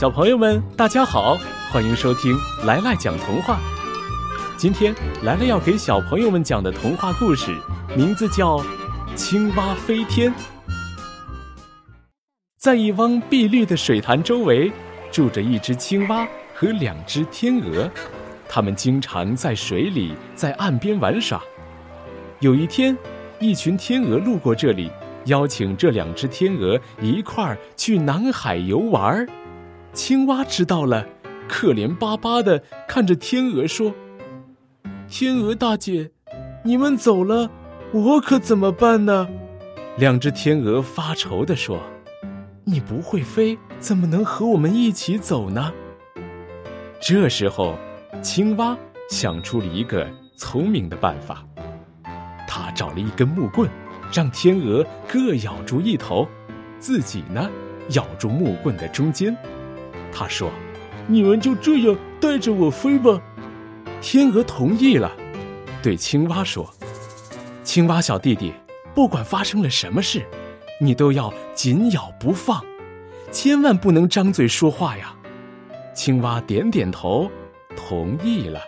小朋友们，大家好，欢迎收听来来讲童话。今天来来要给小朋友们讲的童话故事，名字叫《青蛙飞天》。在一汪碧绿的水潭周围，住着一只青蛙和两只天鹅，它们经常在水里、在岸边玩耍。有一天，一群天鹅路过这里，邀请这两只天鹅一块儿去南海游玩儿。青蛙知道了，可怜巴巴的看着天鹅说：“天鹅大姐，你们走了，我可怎么办呢？”两只天鹅发愁的说：“你不会飞，怎么能和我们一起走呢？”这时候，青蛙想出了一个聪明的办法，他找了一根木棍，让天鹅各咬住一头，自己呢，咬住木棍的中间。他说：“你们就这样带着我飞吧。”天鹅同意了，对青蛙说：“青蛙小弟弟，不管发生了什么事，你都要紧咬不放，千万不能张嘴说话呀。”青蛙点点头，同意了。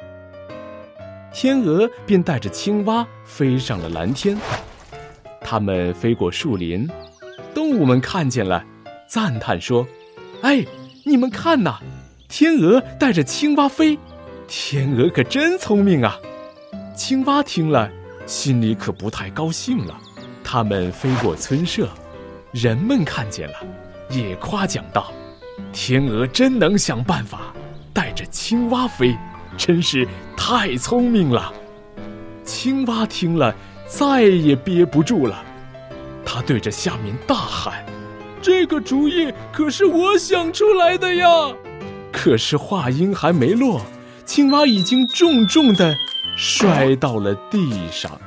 天鹅便带着青蛙飞上了蓝天。它们飞过树林，动物们看见了，赞叹说：“哎！”你们看呐，天鹅带着青蛙飞，天鹅可真聪明啊！青蛙听了，心里可不太高兴了。它们飞过村舍，人们看见了，也夸奖道：“天鹅真能想办法，带着青蛙飞，真是太聪明了。”青蛙听了，再也憋不住了，它对着下面大喊。这个主意可是我想出来的呀！可是话音还没落，青蛙已经重重的摔到了地上。